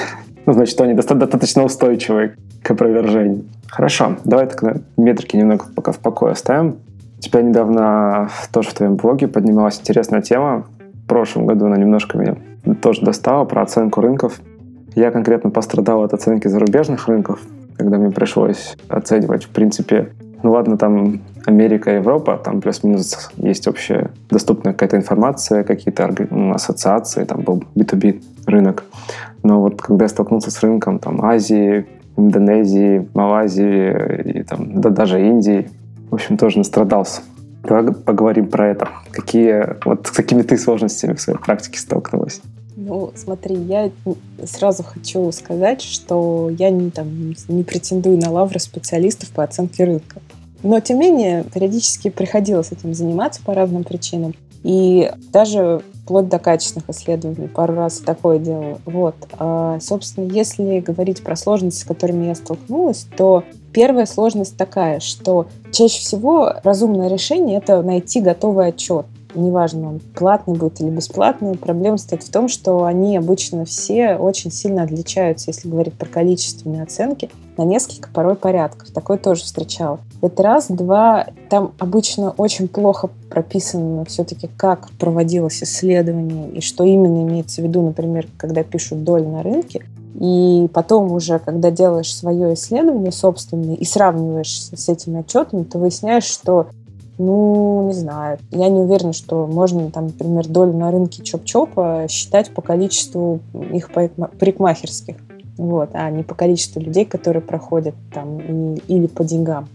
Ну, значит, они достаточно устойчивые к опровержению. Хорошо, давай тогда метрики немного пока в покое оставим. У тебя недавно тоже в твоем блоге поднималась интересная тема. В прошлом году она немножко меня тоже достала про оценку рынков. Я конкретно пострадал от оценки зарубежных рынков, когда мне пришлось оценивать, в принципе, ну ладно, там Америка, Европа, там плюс-минус есть общая доступная какая-то информация, какие-то ассоциации, там был B2B рынок. Но вот когда я столкнулся с рынком там Азии, Индонезии, Малайзии и там, да даже Индии, в общем, тоже настрадался. Давай поговорим про это. Какие, вот с какими ты сложностями в своей практике столкнулась? Ну, смотри, я сразу хочу сказать, что я не, там, не претендую на лавры специалистов по оценке рынка. Но, тем не менее, периодически приходилось этим заниматься по разным причинам. И даже вплоть до качественных исследований. Пару раз такое делала. Вот. А, собственно, если говорить про сложности, с которыми я столкнулась, то первая сложность такая, что чаще всего разумное решение — это найти готовый отчет неважно, он платный будет или бесплатный, проблема стоит в том, что они обычно все очень сильно отличаются, если говорить про количественные оценки, на несколько порой порядков. Такое тоже встречал. Это раз. Два, там обычно очень плохо прописано все-таки, как проводилось исследование и что именно имеется в виду, например, когда пишут доли на рынке. И потом уже, когда делаешь свое исследование собственное и сравниваешь с этими отчетами, то выясняешь, что ну, не знаю. Я не уверена, что можно, там, например, долю на рынке чоп-чопа считать по количеству их парикмахерских. Вот, а не по количеству людей, которые проходят там, или по деньгам.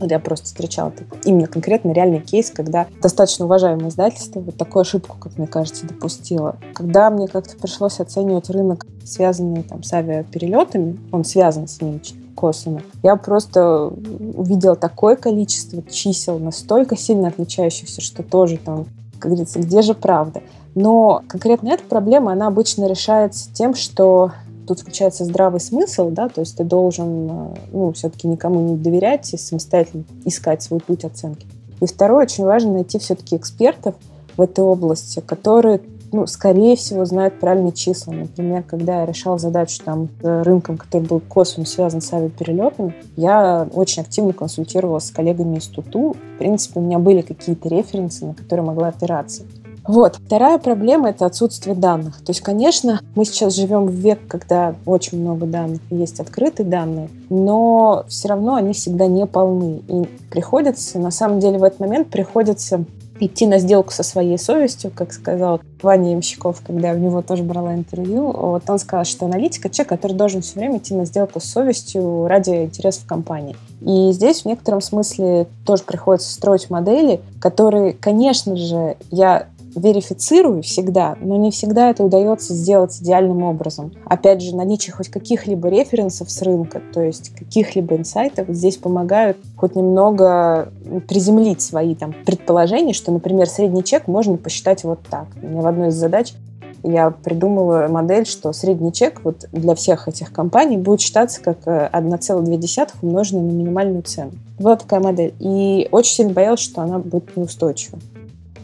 Я просто встречала именно конкретно реальный кейс, когда достаточно уважаемое издательство вот такую ошибку, как мне кажется, допустило. Когда мне как-то пришлось оценивать рынок, связанный там, с авиаперелетами, он связан с ним косвенно. Я просто увидела такое количество чисел, настолько сильно отличающихся, что тоже там, как говорится, где же правда. Но конкретно эта проблема, она обычно решается тем, что тут включается здравый смысл, да, то есть ты должен, э, ну, все-таки никому не доверять и самостоятельно искать свой путь оценки. И второе, очень важно найти все-таки экспертов в этой области, которые ну, скорее всего, знают правильные числа. Например, когда я решал задачу там с рынком, который был косвенно связан с авиаперелетами, я очень активно консультировалась с коллегами из ТУТУ. В принципе, у меня были какие-то референсы, на которые могла опираться. Вот. Вторая проблема — это отсутствие данных. То есть, конечно, мы сейчас живем в век, когда очень много данных, есть открытые данные, но все равно они всегда не полны. И приходится, на самом деле, в этот момент приходится идти на сделку со своей совестью, как сказал Ваня Ямщиков, когда я у него тоже брала интервью. Вот он сказал, что аналитика — человек, который должен все время идти на сделку с совестью ради интересов компании. И здесь в некотором смысле тоже приходится строить модели, которые, конечно же, я верифицирую всегда, но не всегда это удается сделать идеальным образом. Опять же, наличие хоть каких-либо референсов с рынка, то есть каких-либо инсайтов здесь помогают хоть немного приземлить свои там предположения, что, например, средний чек можно посчитать вот так. У меня в одной из задач я придумала модель, что средний чек вот для всех этих компаний будет считаться как 1,2 э, умноженное на минимальную цену. Была такая модель. И очень сильно боялась, что она будет неустойчива.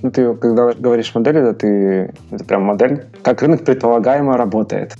Ну, ты, когда говоришь модель, это ты это прям модель, как рынок предполагаемо работает.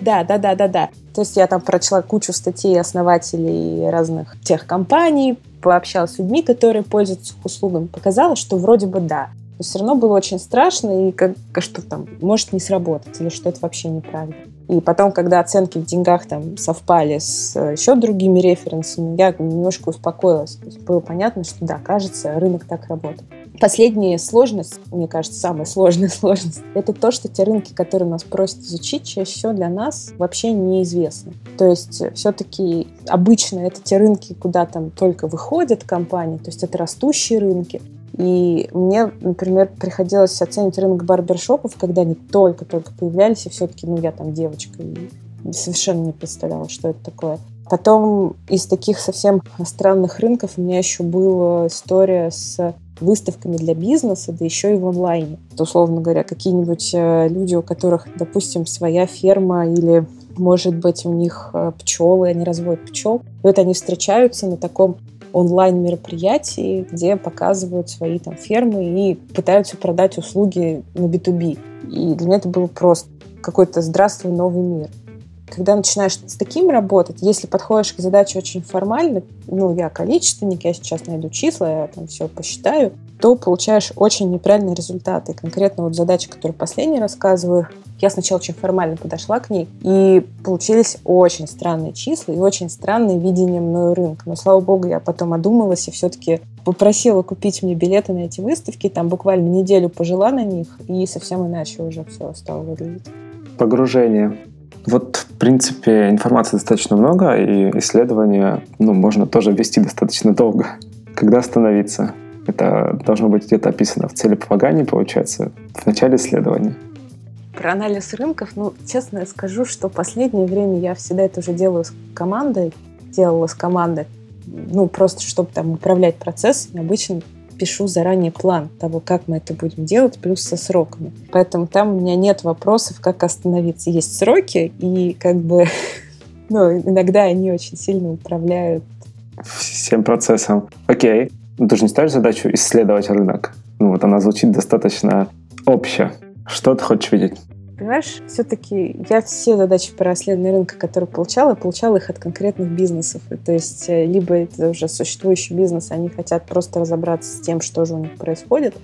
Да, да, да, да, да. То есть я там прочла кучу статей основателей разных тех компаний, пообщалась с людьми, которые пользуются услугами, показала, что вроде бы да. Но все равно было очень страшно, и как, что там может не сработать, или что это вообще неправильно. И потом, когда оценки в деньгах там совпали с э, еще другими референсами, я немножко успокоилась. То есть было понятно, что да, кажется, рынок так работает. Последняя сложность, мне кажется, самая сложная сложность, это то, что те рынки, которые нас просят изучить, чаще всего для нас вообще неизвестны. То есть э, все-таки обычно это те рынки, куда там только выходят компании, то есть это растущие рынки. И мне, например, приходилось оценить рынок барбершопов, когда они только-только появлялись, и все-таки, ну, я там девочка, и совершенно не представляла, что это такое. Потом из таких совсем странных рынков у меня еще была история с выставками для бизнеса, да еще и в онлайне. Это, условно говоря, какие-нибудь э, люди, у которых, допустим, своя ферма или может быть, у них э, пчелы, они разводят пчел. И вот они встречаются на таком онлайн-мероприятии, где показывают свои там фермы и пытаются продать услуги на B2B. И для меня это было просто какой-то здравствуй новый мир когда начинаешь с таким работать, если подходишь к задаче очень формально, ну, я количественник, я сейчас найду числа, я там все посчитаю, то получаешь очень неправильные результаты. И конкретно вот задача, которую последний рассказываю, я сначала очень формально подошла к ней, и получились очень странные числа и очень странное видение мною рынка. Но, слава богу, я потом одумалась и все-таки попросила купить мне билеты на эти выставки, там буквально неделю пожила на них, и совсем иначе уже все стало выглядеть. Погружение. Вот, в принципе, информации достаточно много, и исследования ну, можно тоже вести достаточно долго. Когда остановиться? Это должно быть где-то описано в целеполагании, получается, в начале исследования. Про анализ рынков, ну, честно я скажу, что последнее время я всегда это уже делаю с командой, делала с командой, ну, просто чтобы там управлять процессами. Обычно пишу заранее план того, как мы это будем делать, плюс со сроками. Поэтому там у меня нет вопросов, как остановиться. Есть сроки, и как бы ну, иногда они очень сильно управляют всем процессом. Окей. Ну, ты же не ставишь задачу исследовать рынок. Ну, вот она звучит достаточно обще. Что ты хочешь видеть? Понимаешь, все-таки я все задачи по расследованию рынка, которые получала, получала их от конкретных бизнесов. То есть э, либо это уже существующий бизнес, они хотят просто разобраться с тем, что же у них происходит.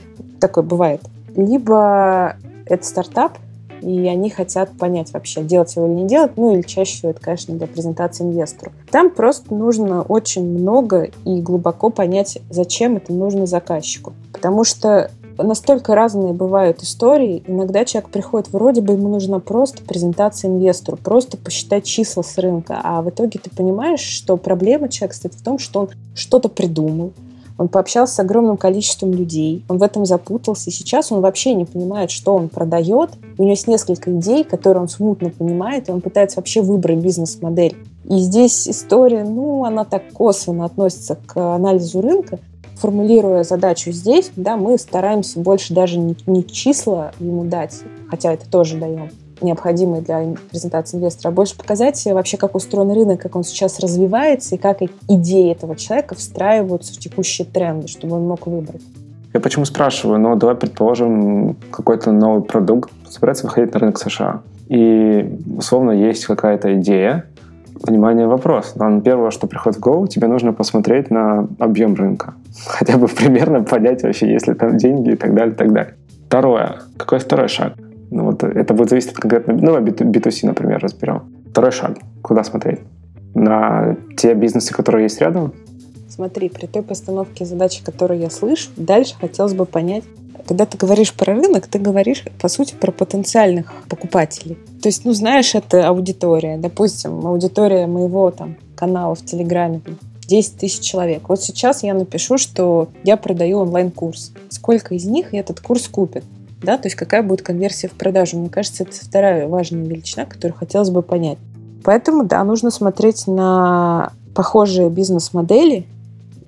Такое бывает. Либо это стартап, и они хотят понять вообще, делать его или не делать, ну или чаще всего это, конечно, для презентации инвестору. Там просто нужно очень много и глубоко понять, зачем это нужно заказчику. Потому что настолько разные бывают истории. Иногда человек приходит, вроде бы ему нужна просто презентация инвестору, просто посчитать числа с рынка, а в итоге ты понимаешь, что проблема человека стоит в том, что он что-то придумал, он пообщался с огромным количеством людей, он в этом запутался, и сейчас он вообще не понимает, что он продает. У него есть несколько идей, которые он смутно понимает, и он пытается вообще выбрать бизнес-модель. И здесь история, ну, она так косвенно относится к анализу рынка, формулируя задачу здесь, да, мы стараемся больше даже не, не числа ему дать, хотя это тоже даем, необходимые для презентации инвестора, а больше показать вообще, как устроен рынок, как он сейчас развивается и как идеи этого человека встраиваются в текущие тренды, чтобы он мог выбрать. Я почему спрашиваю? Ну, давай предположим, какой-то новый продукт собирается выходить на рынок США. И, условно, есть какая-то идея, внимание, вопрос. Но первое, что приходит в голову, тебе нужно посмотреть на объем рынка. Хотя бы примерно понять вообще, есть ли там деньги и так далее, и так далее. Второе. Какой второй шаг? Ну, вот это будет зависеть от конкретно, ну, B2C, например, разберем. Второй шаг. Куда смотреть? На те бизнесы, которые есть рядом? Смотри, при той постановке задачи, которую я слышу, дальше хотелось бы понять, когда ты говоришь про рынок, ты говоришь, по сути, про потенциальных покупателей. То есть, ну, знаешь, это аудитория. Допустим, аудитория моего там канала в Телеграме 10 тысяч человек. Вот сейчас я напишу, что я продаю онлайн-курс. Сколько из них этот курс купит? Да, то есть какая будет конверсия в продажу? Мне кажется, это вторая важная величина, которую хотелось бы понять. Поэтому, да, нужно смотреть на похожие бизнес-модели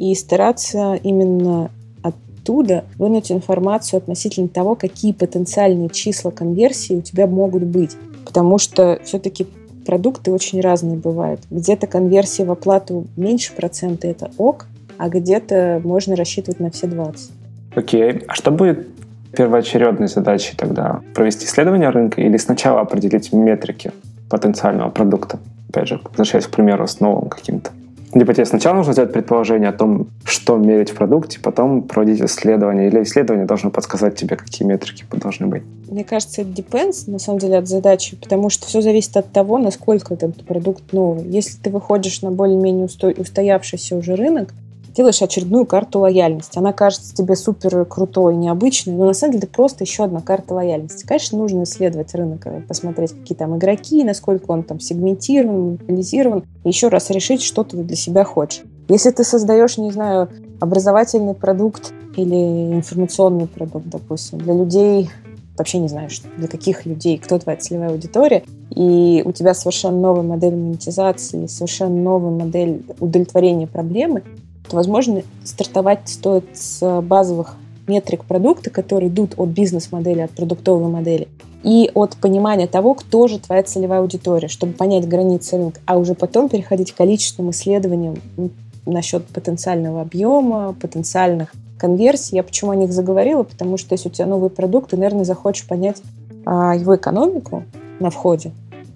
и стараться именно оттуда вынуть информацию относительно того, какие потенциальные числа конверсии у тебя могут быть. Потому что все-таки продукты очень разные бывают. Где-то конверсия в оплату меньше процента – это ок, а где-то можно рассчитывать на все 20. Окей. Okay. А что будет первоочередной задачей тогда? Провести исследование рынка или сначала определить метрики потенциального продукта? Опять же, возвращаясь к примеру с новым каким-то. Либо тебе сначала нужно сделать предположение о том, что мерить в продукте, потом проводить исследование, или исследование должно подсказать тебе, какие метрики должны быть. Мне кажется, это depends, на самом деле, от задачи, потому что все зависит от того, насколько этот продукт новый. Если ты выходишь на более-менее устоявшийся уже рынок, делаешь очередную карту лояльности. Она кажется тебе супер крутой, необычной, но на самом деле это просто еще одна карта лояльности. Конечно, нужно исследовать рынок, э, посмотреть, какие там игроки, насколько он там сегментирован, локализирован, и еще раз решить, что ты для себя хочешь. Если ты создаешь, не знаю, образовательный продукт или информационный продукт, допустим, для людей, вообще не знаю, что, для каких людей, кто твоя целевая аудитория, и у тебя совершенно новая модель монетизации, совершенно новая модель удовлетворения проблемы, возможно, стартовать стоит с базовых метрик продукта, которые идут от бизнес-модели, от продуктовой модели, и от понимания того, кто же твоя целевая аудитория, чтобы понять границы рынка, а уже потом переходить к количественным исследованиям насчет потенциального объема, потенциальных конверсий. Я почему о них заговорила? Потому что если у тебя новый продукт, ты, наверное, захочешь понять а, его экономику на входе.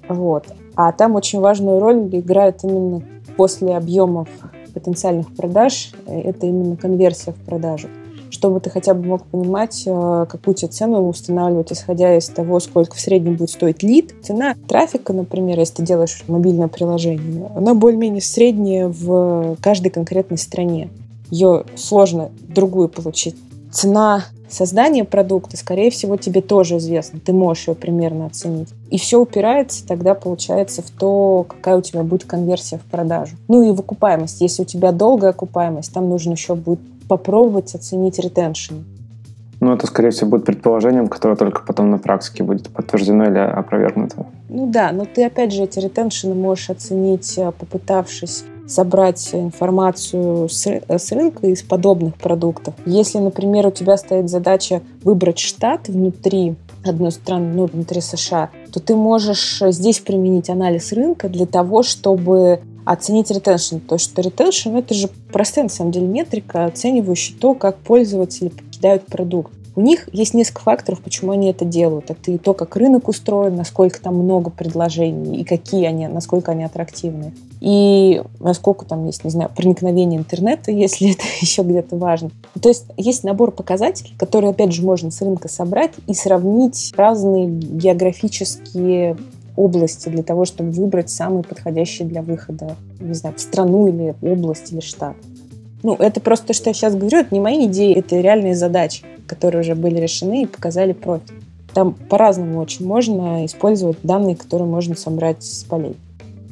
Вот. А там очень важную роль играет именно после объемов потенциальных продаж – это именно конверсия в продажу. Чтобы ты хотя бы мог понимать, э, какую тебе цену устанавливать, исходя из того, сколько в среднем будет стоить лид. Цена трафика, например, если ты делаешь мобильное приложение, она более-менее средняя в каждой конкретной стране. Ее сложно другую получить. Цена Создание продукта, скорее всего, тебе тоже известно. Ты можешь его примерно оценить. И все упирается тогда, получается, в то, какая у тебя будет конверсия в продажу. Ну и в окупаемость. Если у тебя долгая окупаемость, там нужно еще будет попробовать оценить ретеншн. Ну, это, скорее всего, будет предположением, которое только потом на практике будет подтверждено или опровергнуто. Ну да, но ты, опять же, эти ретеншены можешь оценить, э, попытавшись собрать информацию с, с рынка из подобных продуктов. Если, например, у тебя стоит задача выбрать штат внутри одной страны, ну, внутри США, то ты можешь здесь применить анализ рынка для того, чтобы оценить ретеншн. То, что ретеншн — это же простая, на самом деле, метрика, оценивающая то, как пользователи покидают продукт. У них есть несколько факторов, почему они это делают. Это и то, как рынок устроен, насколько там много предложений, и какие они, насколько они аттрактивны. И насколько там есть, не знаю, проникновение интернета, если это еще где-то важно. То есть есть набор показателей, которые, опять же, можно с рынка собрать и сравнить разные географические области для того, чтобы выбрать самый подходящий для выхода, не знаю, в страну или область или штат. Ну, это просто то, что я сейчас говорю, это не мои идеи, это реальные задачи которые уже были решены и показали профит. Там по-разному очень можно использовать данные, которые можно собрать с полей.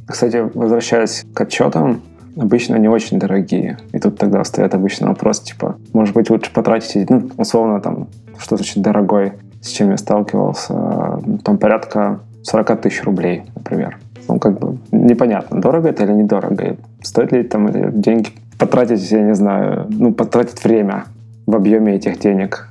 Кстати, возвращаясь к отчетам, обычно они очень дорогие. И тут тогда стоит обычный вопрос, типа, может быть, лучше потратить, ну, условно, там, что значит дорогой, с чем я сталкивался, там порядка 40 тысяч рублей, например. Ну, как бы непонятно, дорого это или недорого. Стоит ли там деньги потратить, я не знаю, ну, потратить время в объеме этих денег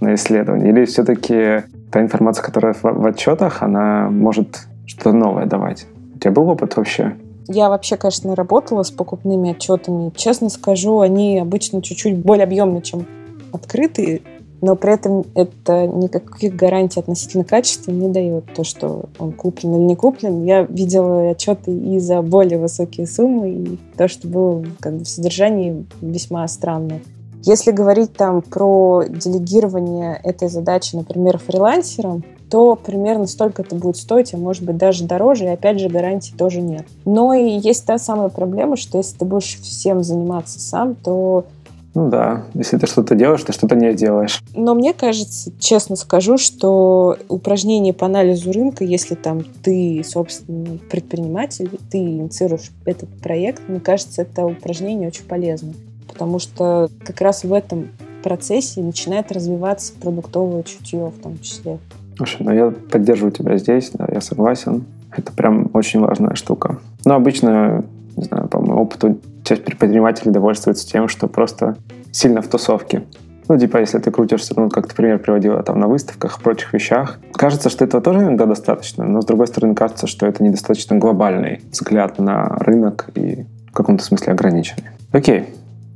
на исследование? Или все-таки та информация, которая в, в отчетах, она может что-то новое давать? У тебя был опыт вообще? Я вообще, конечно, работала с покупными отчетами. Честно скажу, они обычно чуть-чуть более объемные, чем открытые, но при этом это никаких гарантий относительно качества не дает. То, что он куплен или не куплен. Я видела отчеты и за более высокие суммы, и то, что было как бы в содержании весьма странное. Если говорить там про делегирование этой задачи, например, фрилансерам, то примерно столько это будет стоить, а может быть даже дороже, и опять же гарантии тоже нет. Но и есть та самая проблема, что если ты будешь всем заниматься сам, то ну да, если ты что-то делаешь, ты что-то не делаешь. Но мне кажется, честно скажу, что упражнение по анализу рынка, если там ты, собственно, предприниматель, ты инициируешь этот проект, мне кажется, это упражнение очень полезно. Потому что как раз в этом процессе начинает развиваться продуктовое чутье в том числе. Слушай, ну я поддерживаю тебя здесь, да, я согласен. Это прям очень важная штука. Но обычно, не знаю, по моему опыту, часть предпринимателей довольствуется тем, что просто сильно в тусовке. Ну, типа, если ты крутишься, ну, как ты пример приводила там на выставках, прочих вещах, кажется, что этого тоже иногда достаточно, но, с другой стороны, кажется, что это недостаточно глобальный взгляд на рынок и в каком-то смысле ограниченный. Окей,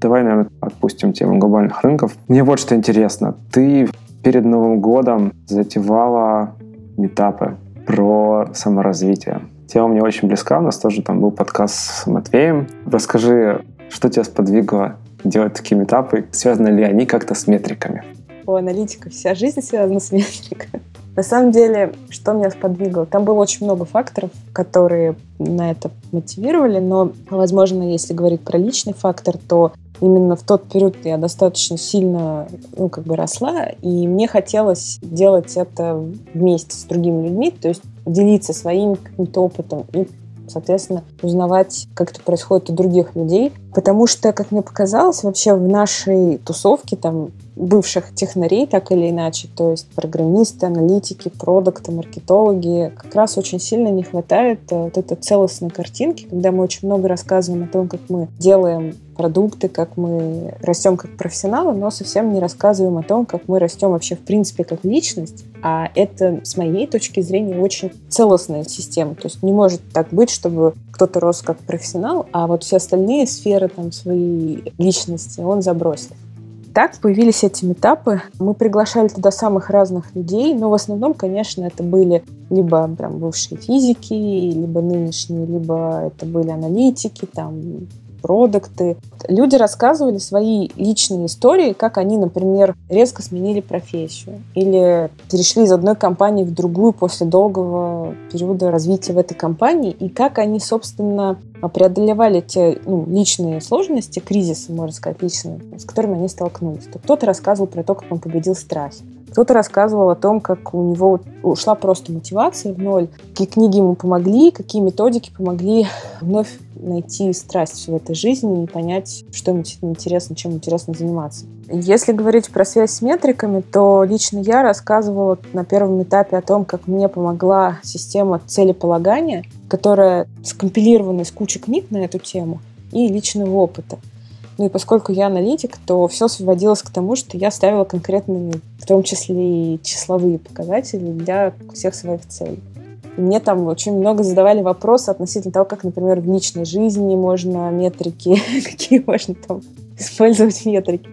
давай, наверное, отпустим тему глобальных рынков. Мне вот что интересно. Ты перед Новым годом затевала метапы про саморазвитие. Тема мне очень близка, у нас тоже там был подкаст с Матвеем. Расскажи, что тебя сподвигло делать такие метапы? Связаны ли они как-то с метриками? У аналитика вся жизнь связана с метриками. На самом деле, что меня сподвигло? Там было очень много факторов, которые на это мотивировали, но, возможно, если говорить про личный фактор, то именно в тот период я достаточно сильно, ну, как бы росла, и мне хотелось делать это вместе с другими людьми, то есть делиться своим каким-то опытом и соответственно, узнавать, как это происходит у других людей. Потому что, как мне показалось, вообще в нашей тусовке там бывших технарей, так или иначе, то есть программисты, аналитики, продукты, маркетологи, как раз очень сильно не хватает э, вот этой целостной картинки, когда мы очень много рассказываем о том, как мы делаем продукты, как мы растем как профессионалы, но совсем не рассказываем о том, как мы растем вообще в принципе как личность. А это, с моей точки зрения, очень целостная система. То есть не может так быть, чтобы кто-то рос как профессионал, а вот все остальные сферы там своей личности он забросил. Так появились эти этапы. Мы приглашали туда самых разных людей, но в основном, конечно, это были либо прям бывшие физики, либо нынешние, либо это были аналитики, там, продукты. Люди рассказывали свои личные истории, как они, например, резко сменили профессию или перешли из одной компании в другую после долгого периода развития в этой компании, и как они, собственно, преодолевали те ну, личные сложности, кризисы, можно сказать, личные, с которыми они столкнулись. То кто-то рассказывал про то, как он победил страх, кто-то рассказывал о том, как у него ушла просто мотивация в ноль, какие книги ему помогли, какие методики помогли вновь найти страсть в этой жизни и понять, что ему интересно, чем интересно заниматься. Если говорить про связь с метриками, то лично я рассказывала на первом этапе о том, как мне помогла система целеполагания, которая скомпилирована из кучи книг на эту тему и личного опыта. Ну и поскольку я аналитик, то все сводилось к тому, что я ставила конкретные, в том числе и числовые показатели для всех своих целей. И мне там очень много задавали вопросы относительно того, как, например, в личной жизни можно метрики, какие можно там использовать метрики.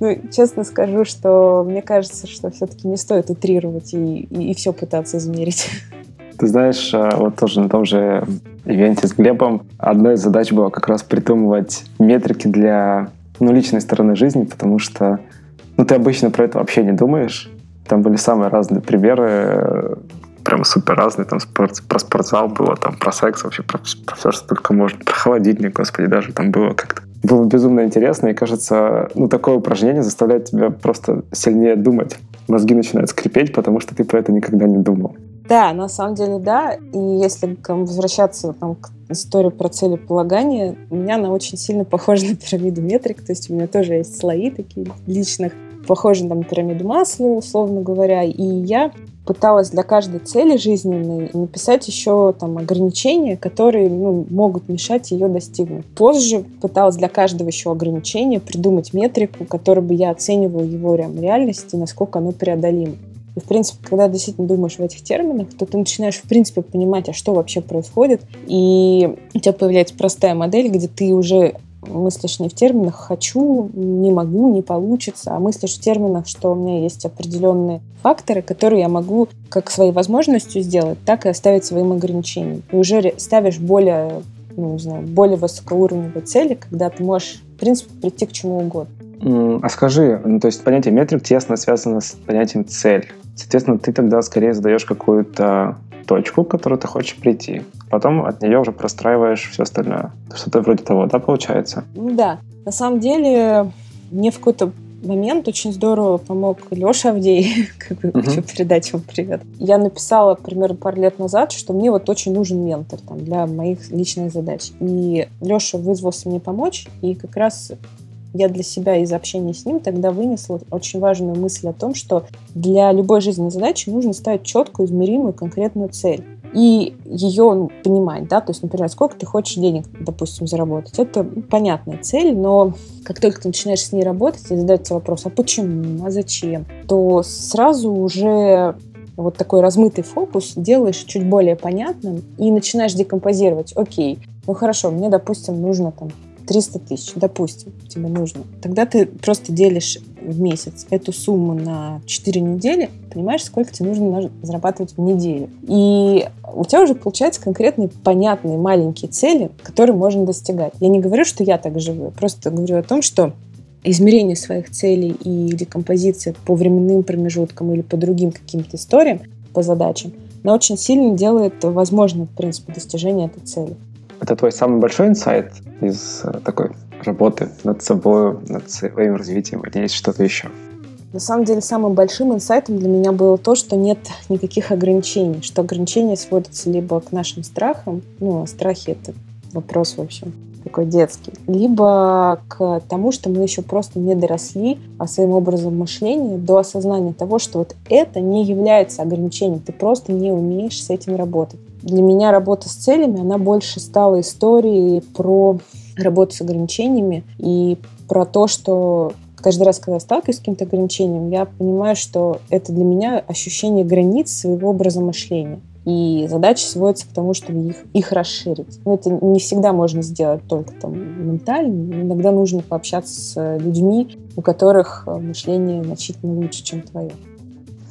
Ну, честно скажу, что мне кажется, что все-таки не стоит утрировать и, и, и все пытаться измерить. Ты знаешь, а, вот тоже на том же ивенте с Глебом одной из задач была как раз придумывать метрики для ну, личной стороны жизни, потому что ну, ты обычно про это вообще не думаешь. Там были самые разные примеры, прям супер разные. Там спорт, про спортзал было, там про секс, вообще про, про все, что только можно. Про холодильник, господи, даже там было как-то. Было безумно интересно, и кажется, ну, такое упражнение заставляет тебя просто сильнее думать. Мозги начинают скрипеть, потому что ты про это никогда не думал. Да, на самом деле, да. И если возвращаться там, к истории про целеполагание, у меня она очень сильно похожа на пирамиду метрик. То есть у меня тоже есть слои такие личных, похожи на пирамиду масла, условно говоря. И я пыталась для каждой цели жизненной написать еще там ограничения, которые ну, могут мешать ее достигнуть. Позже пыталась для каждого еще ограничения придумать метрику, которой бы я оценивала его реальность и насколько оно преодолимо. И, в принципе, когда действительно думаешь в этих терминах, то ты начинаешь, в принципе, понимать, а что вообще происходит. И у тебя появляется простая модель, где ты уже мыслишь не в терминах «хочу», «не могу», «не получится», а мыслишь в терминах, что у меня есть определенные факторы, которые я могу как своей возможностью сделать, так и оставить своим ограничением. И уже ставишь более, ну, не знаю, более высокоуровневые цели, когда ты можешь, в принципе, прийти к чему угодно. А скажи, ну, то есть понятие метрик тесно связано с понятием цель. Соответственно, ты тогда скорее задаешь какую-то точку, к которой ты хочешь прийти. Потом от нее уже простраиваешь все остальное. Что-то вроде того, да, получается? Да. На самом деле, мне в какой-то момент очень здорово помог Леша Авдей, как бы uh-huh. хочу передать ему привет. Я написала примерно пару лет назад, что мне вот очень нужен ментор там, для моих личных задач. И Леша вызвался мне помочь, и как раз я для себя из общения с ним тогда вынесла очень важную мысль о том, что для любой жизненной задачи нужно ставить четкую, измеримую, конкретную цель и ее понимать, да, то есть, например, сколько ты хочешь денег, допустим, заработать. Это понятная цель, но как только ты начинаешь с ней работать и задается вопрос, а почему, а зачем, то сразу уже вот такой размытый фокус делаешь чуть более понятным и начинаешь декомпозировать. Окей, ну хорошо, мне, допустим, нужно там 300 тысяч, допустим, тебе нужно. Тогда ты просто делишь в месяц эту сумму на 4 недели, понимаешь, сколько тебе нужно зарабатывать в неделю. И у тебя уже получаются конкретные, понятные, маленькие цели, которые можно достигать. Я не говорю, что я так живу, просто говорю о том, что измерение своих целей и декомпозиция по временным промежуткам или по другим каким-то историям, по задачам, она очень сильно делает возможным, в принципе, достижение этой цели. Это твой самый большой инсайт из э, такой работы над собой, над своим развитием, или есть что-то еще? На самом деле, самым большим инсайтом для меня было то, что нет никаких ограничений, что ограничения сводятся либо к нашим страхам, ну, а страхи — это вопрос, в общем, такой детский, либо к тому, что мы еще просто не доросли а своим образом мышления до осознания того, что вот это не является ограничением, ты просто не умеешь с этим работать для меня работа с целями, она больше стала историей про работу с ограничениями и про то, что каждый раз, когда сталкиваюсь с каким-то ограничением, я понимаю, что это для меня ощущение границ своего образа мышления. И задача сводится к тому, чтобы их, их расширить. Но это не всегда можно сделать только там ментально. Иногда нужно пообщаться с людьми, у которых мышление значительно лучше, чем твое.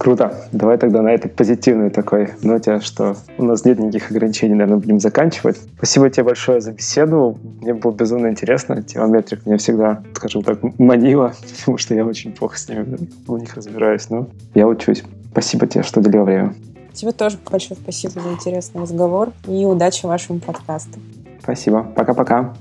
Круто. Давай тогда на этой позитивной такой ноте, что у нас нет никаких ограничений, наверное, будем заканчивать. Спасибо тебе большое за беседу. Мне было безумно интересно. Тема метрик меня всегда, скажем так, манила, потому что я очень плохо с ними у них разбираюсь. Но я учусь. Спасибо тебе, что уделил время. Тебе тоже большое спасибо за интересный разговор и удачи вашему подкасту. Спасибо. Пока-пока.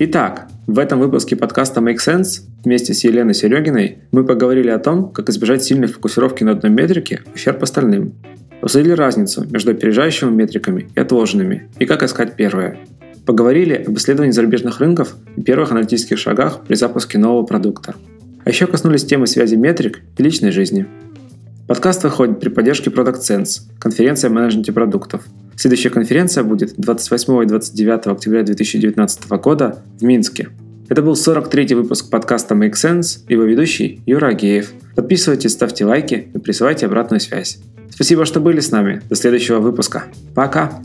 Итак, в этом выпуске подкаста Make Sense вместе с Еленой Серегиной мы поговорили о том, как избежать сильной фокусировки на одной метрике в ущерб остальным. Обсудили разницу между опережающими метриками и отложенными, и как искать первое. Поговорили об исследовании зарубежных рынков и первых аналитических шагах при запуске нового продукта. А еще коснулись темы связи метрик и личной жизни. Подкаст выходит при поддержке Product Sense, конференция о менеджменте продуктов. Следующая конференция будет 28 и 29 октября 2019 года в Минске. Это был 43-й выпуск подкаста Make Sense, его ведущий Юра Агеев. Подписывайтесь, ставьте лайки и присылайте обратную связь. Спасибо, что были с нами. До следующего выпуска. Пока!